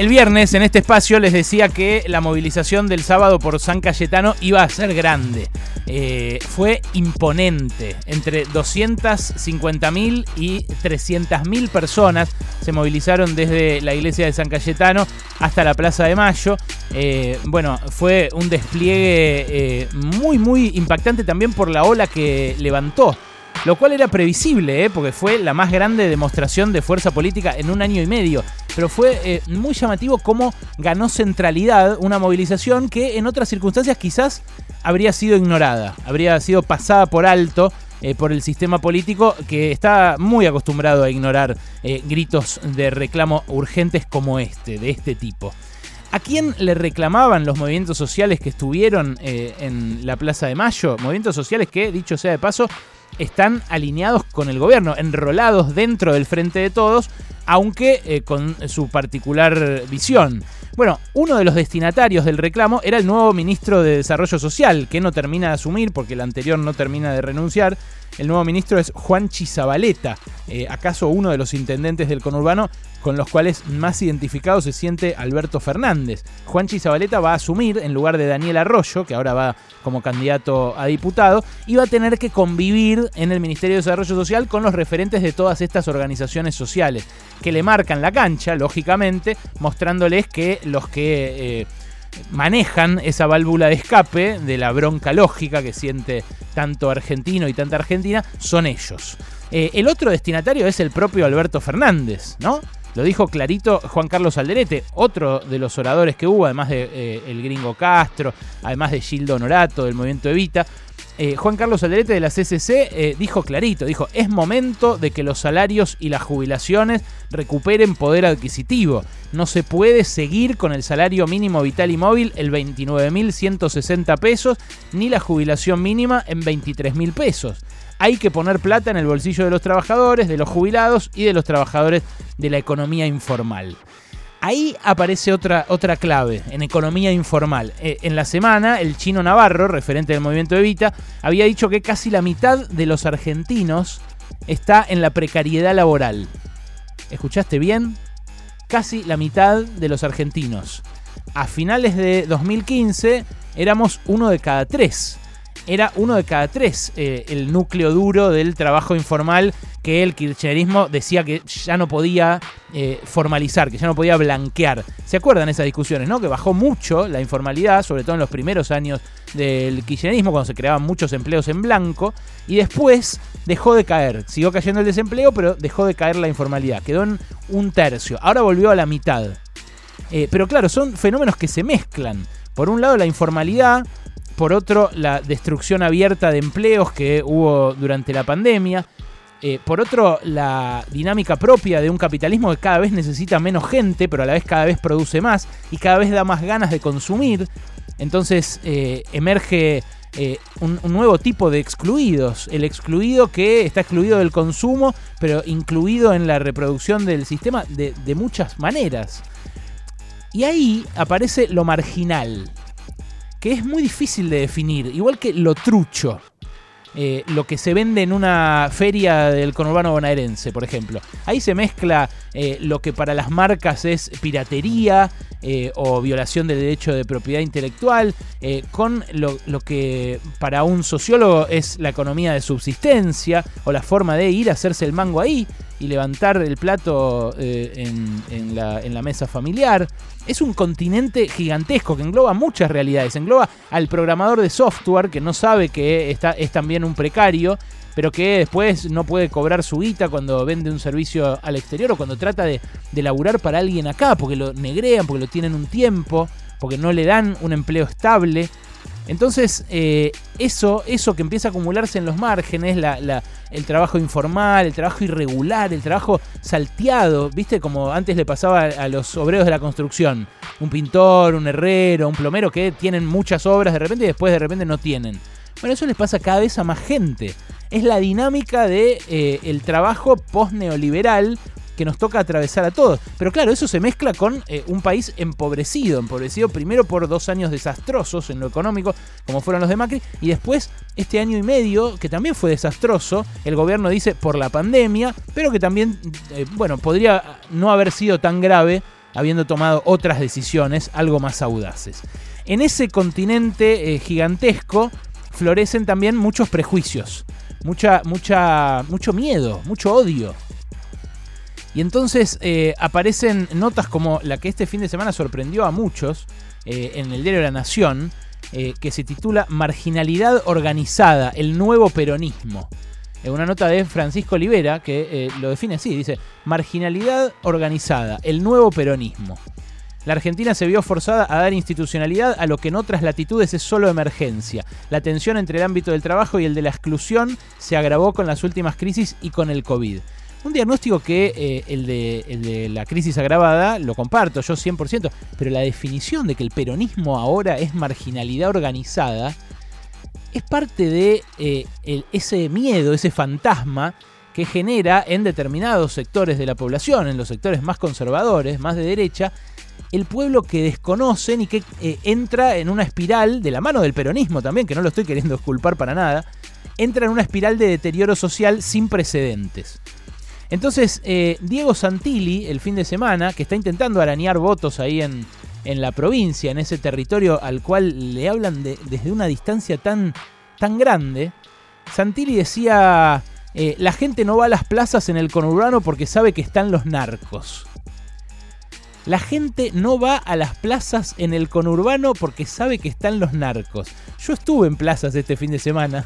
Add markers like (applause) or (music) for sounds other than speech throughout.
El viernes en este espacio les decía que la movilización del sábado por San Cayetano iba a ser grande. Eh, fue imponente. Entre 250.000 y 300.000 personas se movilizaron desde la iglesia de San Cayetano hasta la Plaza de Mayo. Eh, bueno, fue un despliegue eh, muy, muy impactante también por la ola que levantó lo cual era previsible, ¿eh? porque fue la más grande demostración de fuerza política en un año y medio. Pero fue eh, muy llamativo cómo ganó centralidad una movilización que en otras circunstancias quizás habría sido ignorada, habría sido pasada por alto. Eh, por el sistema político que está muy acostumbrado a ignorar gritos de reclamo urgentes como este, de este tipo. ¿A quién le reclamaban los movimientos sociales que estuvieron en la Plaza de Mayo? Movimientos sociales que, dicho sea de paso, están alineados con el gobierno, enrolados dentro del Frente de Todos, aunque eh, con su particular visión. Bueno, uno de los destinatarios del reclamo era el nuevo ministro de Desarrollo Social, que no termina de asumir porque el anterior no termina de renunciar. El nuevo ministro es Juan Chizabaleta, eh, acaso uno de los intendentes del conurbano con los cuales más identificado se siente Alberto Fernández. Juan Chizabaleta va a asumir en lugar de Daniel Arroyo, que ahora va como candidato a diputado, y va a tener que convivir en el Ministerio de Desarrollo Social con los referentes de todas estas organizaciones sociales, que le marcan la cancha, lógicamente, mostrándoles que los que... Eh, manejan esa válvula de escape de la bronca lógica que siente tanto argentino y tanta argentina son ellos. Eh, el otro destinatario es el propio Alberto Fernández, ¿no? Lo dijo clarito Juan Carlos Alderete, otro de los oradores que hubo, además de eh, el gringo Castro, además de Gildo Honorato del movimiento Evita. Eh, Juan Carlos Alderete de la CCC eh, dijo clarito, dijo, es momento de que los salarios y las jubilaciones recuperen poder adquisitivo. No se puede seguir con el salario mínimo vital y móvil el 29.160 pesos, ni la jubilación mínima en 23.000 pesos hay que poner plata en el bolsillo de los trabajadores, de los jubilados y de los trabajadores de la economía informal. Ahí aparece otra, otra clave en economía informal. Eh, en la semana, el chino Navarro, referente del movimiento Evita, había dicho que casi la mitad de los argentinos está en la precariedad laboral. ¿Escuchaste bien? Casi la mitad de los argentinos. A finales de 2015 éramos uno de cada tres era uno de cada tres eh, el núcleo duro del trabajo informal que el kirchnerismo decía que ya no podía eh, formalizar, que ya no podía blanquear. ¿Se acuerdan esas discusiones, no? Que bajó mucho la informalidad, sobre todo en los primeros años del kirchnerismo, cuando se creaban muchos empleos en blanco, y después dejó de caer. Siguió cayendo el desempleo, pero dejó de caer la informalidad. Quedó en un tercio. Ahora volvió a la mitad. Eh, pero claro, son fenómenos que se mezclan. Por un lado, la informalidad por otro, la destrucción abierta de empleos que hubo durante la pandemia. Eh, por otro, la dinámica propia de un capitalismo que cada vez necesita menos gente, pero a la vez cada vez produce más y cada vez da más ganas de consumir. Entonces eh, emerge eh, un, nuevo tipo de excluidos. El excluido que está excluido del consumo, pero incluido en la reproducción del sistema de, de muchas maneras. Y ahí aparece lo marginal que es muy difícil de definir, igual que lo trucho. Eh, lo que se vende en una feria del conurbano bonaerense, por ejemplo. Ahí se mezcla eh, lo que para las marcas es piratería eh, o violación del derecho de propiedad intelectual, con lo, que para un sociólogo es la economía de subsistencia o la forma de ir a hacerse el mango ahí y levantar el plato en, la, en la mesa familiar. Es un continente gigantesco que engloba muchas realidades. Engloba al programador de software que no sabe que está, es también un precario, pero que después no puede cobrar su guita cuando vende un servicio al exterior o cuando trata de, de laburar para alguien acá, porque lo negrean, porque lo tienen un tiempo, porque no le dan un empleo estable. Entonces, eh, eso, eso que empieza a acumularse en los márgenes, el trabajo informal, el trabajo irregular, el trabajo salteado, ¿viste? Como antes le pasaba a los obreros de la construcción. Un pintor, un herrero, un plomero que tienen muchas obras de repente y después de repente no tienen. Bueno, eso les pasa cada vez a más gente. Es la dinámica de, eh, trabajo post-neoliberal que nos toca atravesar a todos. Pero claro, eso se mezcla con eh, un país empobrecido, empobrecido primero por dos años desastrosos en lo económico, como fueron los de Macri, y después este año y medio, que también fue desastroso, el gobierno dice por la pandemia, pero que también, eh, bueno, podría no haber sido tan grave habiendo tomado otras decisiones algo más audaces. En ese continente gigantesco florecen también muchos prejuicios, mucha, mucha, mucho miedo, mucho odio. Y entonces eh, aparecen notas como la que este fin de semana sorprendió a muchos eh, en el diario La Nación, que se titula Marginalidad Organizada, el nuevo peronismo. una nota de Francisco Olivera que lo define así, dice, Marginalidad Organizada, el nuevo peronismo. La Argentina se vio forzada a dar institucionalidad a lo que en otras latitudes es solo emergencia. La tensión entre el ámbito del trabajo y el de la exclusión se agravó con las últimas crisis y con el COVID. Un diagnóstico que eh, el, de, la crisis agravada lo comparto yo 100%, pero la definición de que el peronismo ahora es marginalidad organizada es parte de eh, ese miedo, ese fantasma que genera en determinados sectores de la población, en los sectores más conservadores, más de derecha, el pueblo que desconocen y que eh, entra en una espiral, de la mano del peronismo también, que no lo estoy queriendo culpar para nada, entra en una espiral de deterioro social sin precedentes. Entonces, eh, Diego Santilli, el fin de semana, que está intentando arañar votos ahí en, en la provincia, en ese territorio al cual le hablan desde una distancia tan, tan grande, Santilli decía, eh, la gente no va a las plazas en el conurbano porque sabe que están los narcos. La gente no va a las plazas en el conurbano porque sabe que están los narcos. Yo estuve en plazas este fin de semana.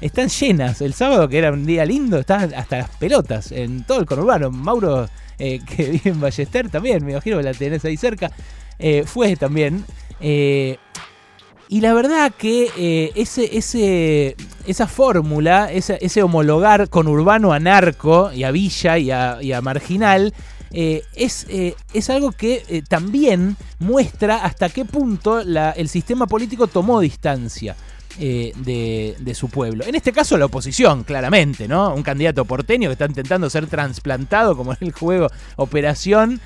Están llenas. El sábado, que era un día lindo, estaban hasta las pelotas en todo el conurbano. Mauro, eh, (laughs) que vive en Ballester, también, me imagino que la tenés ahí cerca, eh, fue también. Eh, y la verdad que ese, esa fórmula, ese, ese, homologar conurbano a narco y a villa y a marginal, eh, es, eh, es, algo que eh, también muestra hasta qué punto el sistema político tomó distancia. de, su pueblo. En este caso la oposición, claramente, ¿no? Un candidato porteño que está intentando ser trasplantado, como en el juego Operación,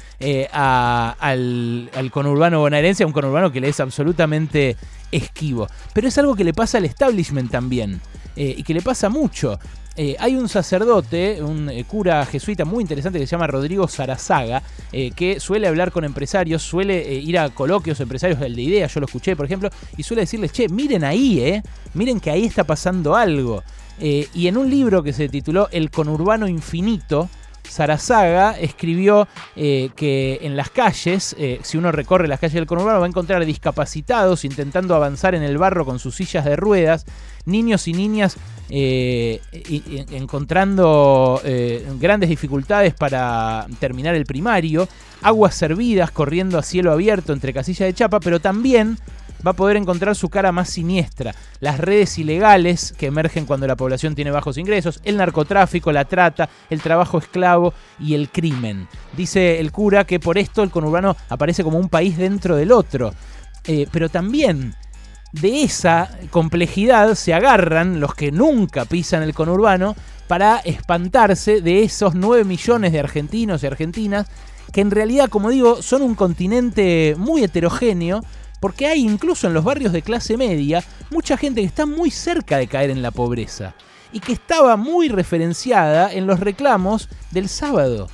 al, al, conurbano bonaerense, a un conurbano que le es absolutamente esquivo. Pero es algo que le pasa al establishment también. y que le pasa mucho. Eh, hay un sacerdote, un eh, cura jesuita muy interesante que se llama Rodrigo Sarazaga, eh, que suele hablar con empresarios, suele ir a coloquios empresarios del de idea, yo lo escuché por ejemplo, y suele decirles, che, miren ahí, miren que ahí está pasando algo. y en un libro que se tituló El conurbano infinito, Sarazaga escribió que en las calles, si uno recorre las calles del conurbano, va a encontrar discapacitados intentando avanzar en el barro con sus sillas de ruedas, niños y niñas eh, encontrando eh, grandes dificultades para terminar el primario, aguas servidas corriendo a cielo abierto entre casillas de chapa, pero también va a poder encontrar su cara más siniestra, las redes ilegales que emergen cuando la población tiene bajos ingresos, el narcotráfico, la trata, el trabajo esclavo y el crimen. Dice el cura que por esto el conurbano aparece como un país dentro del otro. Eh, pero también de esa complejidad se agarran los que nunca pisan el conurbano para espantarse de esos 9 millones de argentinos y argentinas que en realidad, como digo, son un continente muy heterogéneo porque hay incluso en los barrios de clase media mucha gente que está muy cerca de caer en la pobreza y que estaba muy referenciada en los reclamos del sábado.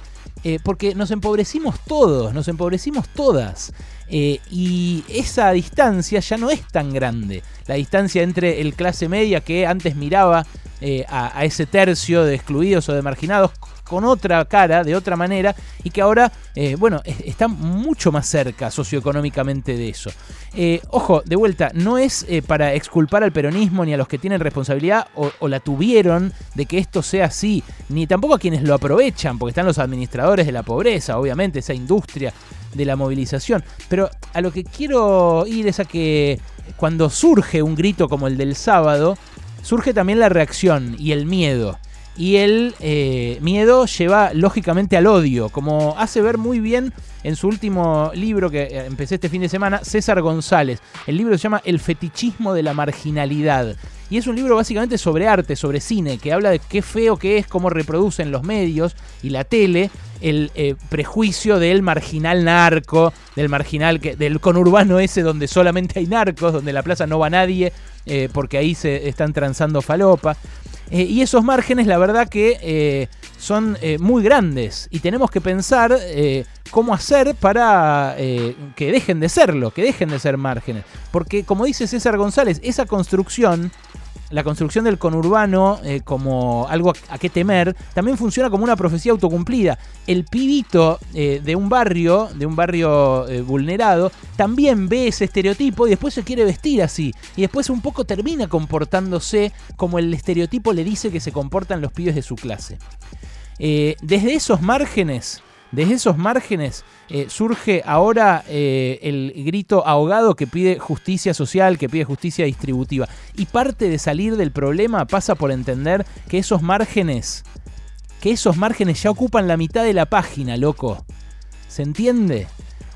Eh, porque nos empobrecimos todos, nos empobrecimos todas. Eh, y esa distancia ya no es tan grande. La distancia entre el clase media que antes miraba eh, a, ese tercio de excluidos o de marginados con otra cara, de otra manera, y que ahora, eh, bueno, está mucho más cerca socioeconómicamente de eso. ojo, de vuelta, no es para exculpar al peronismo ni a los que tienen responsabilidad o, la tuvieron de que esto sea así, ni tampoco a quienes lo aprovechan, porque están los administradores de la pobreza, obviamente, esa industria de la movilización. Pero a lo que quiero ir es a que cuando surge un grito como el del sábado, surge también la reacción y el miedo. Y el eh, miedo lleva lógicamente al odio, como hace ver muy bien en su último libro que eh, empecé este fin de semana, César González. El libro se llama El fetichismo de la marginalidad. Y es un libro básicamente sobre arte, sobre cine, que habla de qué feo que es, cómo reproducen los medios y la tele el eh, prejuicio del marginal narco, del marginal, que, del conurbano ese donde solamente hay narcos, donde la plaza no va nadie, porque ahí se están transando falopa. Eh, y esos márgenes, la verdad que eh, son eh, muy grandes y tenemos que pensar cómo hacer para que dejen de serlo, que dejen de ser márgenes. Porque como dice César González, esa construcción la construcción del conurbano eh, como algo a, qué temer, también funciona como una profecía autocumplida. El pibito eh, de un barrio, de un barrio eh, vulnerado, también ve ese estereotipo y después se quiere vestir así. Y después un poco termina comportándose como el estereotipo le dice que se comportan los pibes de su clase. desde esos márgenes, desde esos márgenes eh, surge ahora eh, el grito ahogado que pide justicia social, que pide justicia distributiva. Y parte de salir del problema pasa por entender que esos márgenes, que esos márgenes ya ocupan la mitad de la página, loco. ¿Se entiende?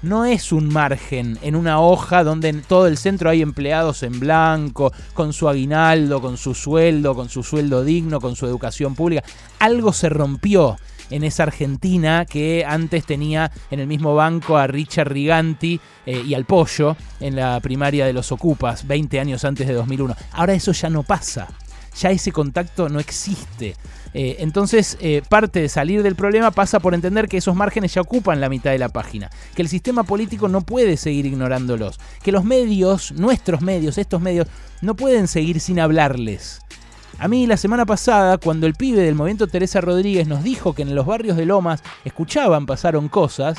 no es un margen en una hoja donde en todo el centro hay empleados en blanco, con su aguinaldo, con su sueldo, con su sueldo digno, con su educación pública. Algo se rompió en esa Argentina que antes tenía en el mismo banco a Richard Riganti eh, y al Pollo en la primaria de los Ocupas, 20 años antes de 2001. Ahora eso ya no pasa, ya ese contacto no existe. Eh, entonces, eh, parte de salir del problema pasa por entender que esos márgenes ya ocupan la mitad de la página, que el sistema político no puede seguir ignorándolos, que los medios, nuestros medios, estos medios, no pueden seguir sin hablarles. A mí la semana pasada, cuando el pibe del movimiento Teresa Rodríguez nos dijo que en los barrios de Lomas escuchaban, pasaron cosas,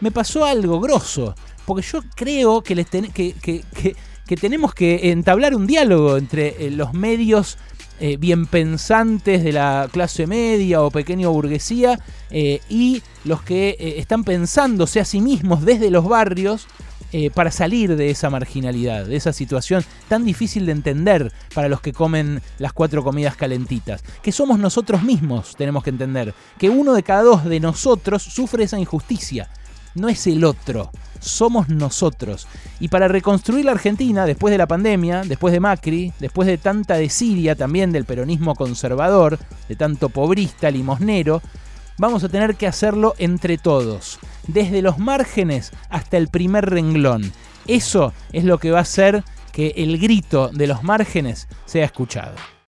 me pasó algo grosso. Porque yo creo que, les que, tenemos que entablar un diálogo entre eh, los medios eh, bien pensantes de la clase media o pequeña burguesía eh, y los que están pensándose a sí mismos desde los barrios eh, para salir de esa marginalidad, de esa situación tan difícil de entender para los que comen las cuatro comidas calentitas. Que somos nosotros mismos, tenemos que entender. Que uno de cada dos de nosotros sufre esa injusticia. No es el otro, somos nosotros. Y para reconstruir la Argentina, después de la pandemia, después de Macri, después de tanta desidia también del peronismo conservador, de tanto pobrista, limosnero, vamos a tener que hacerlo entre todos, desde los márgenes hasta el primer renglón. Eso es lo que va a hacer que el grito de los márgenes sea escuchado.